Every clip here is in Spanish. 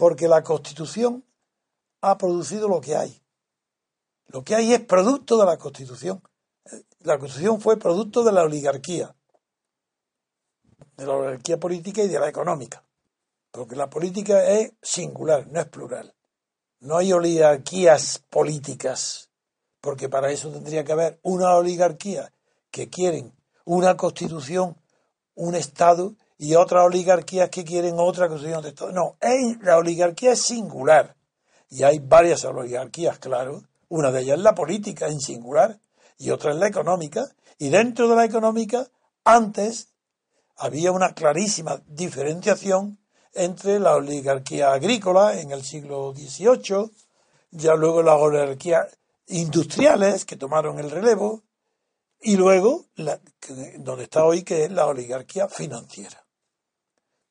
Porque la Constitución ha producido lo que hay. Lo que hay es producto de la Constitución. La Constitución fue producto de la oligarquía, de la oligarquía política y de la económica. Porque la política es singular, no es plural. No hay oligarquías políticas, porque para eso tendría que haber una oligarquía que quieren una constitución, un Estado y otras oligarquías que quieren otra constitución de Estado. No, la oligarquía es singular. Y hay varias oligarquías, claro. Una de ellas es la política en singular y otra es la económica. Y dentro de la económica, antes había una clarísima diferenciación entre la oligarquía agrícola en el siglo XVIII, ya luego las oligarquías industriales que tomaron el relevo, y luego la, donde está hoy, que es la oligarquía financiera.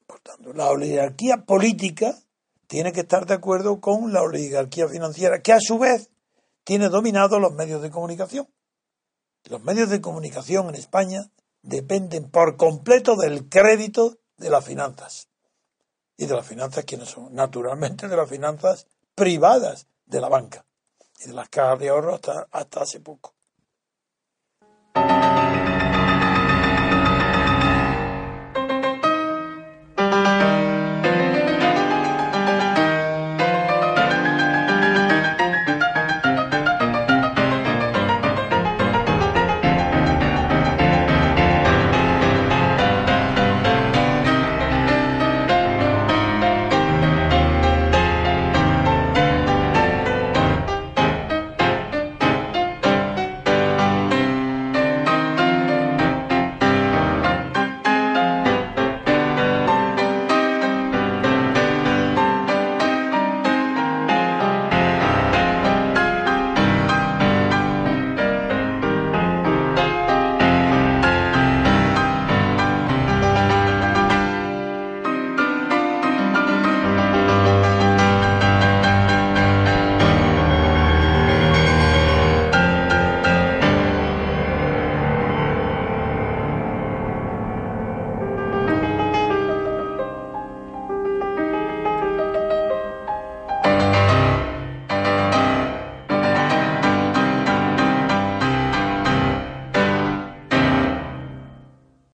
Por tanto, la oligarquía política tiene que estar de acuerdo con la oligarquía financiera, que a su vez tiene dominado los medios de comunicación. Los medios de comunicación en España dependen por completo del crédito de las finanzas. ¿Y de las finanzas quiénes son? Naturalmente de las finanzas privadas de la banca y de las cajas de ahorro hasta, hasta hace poco.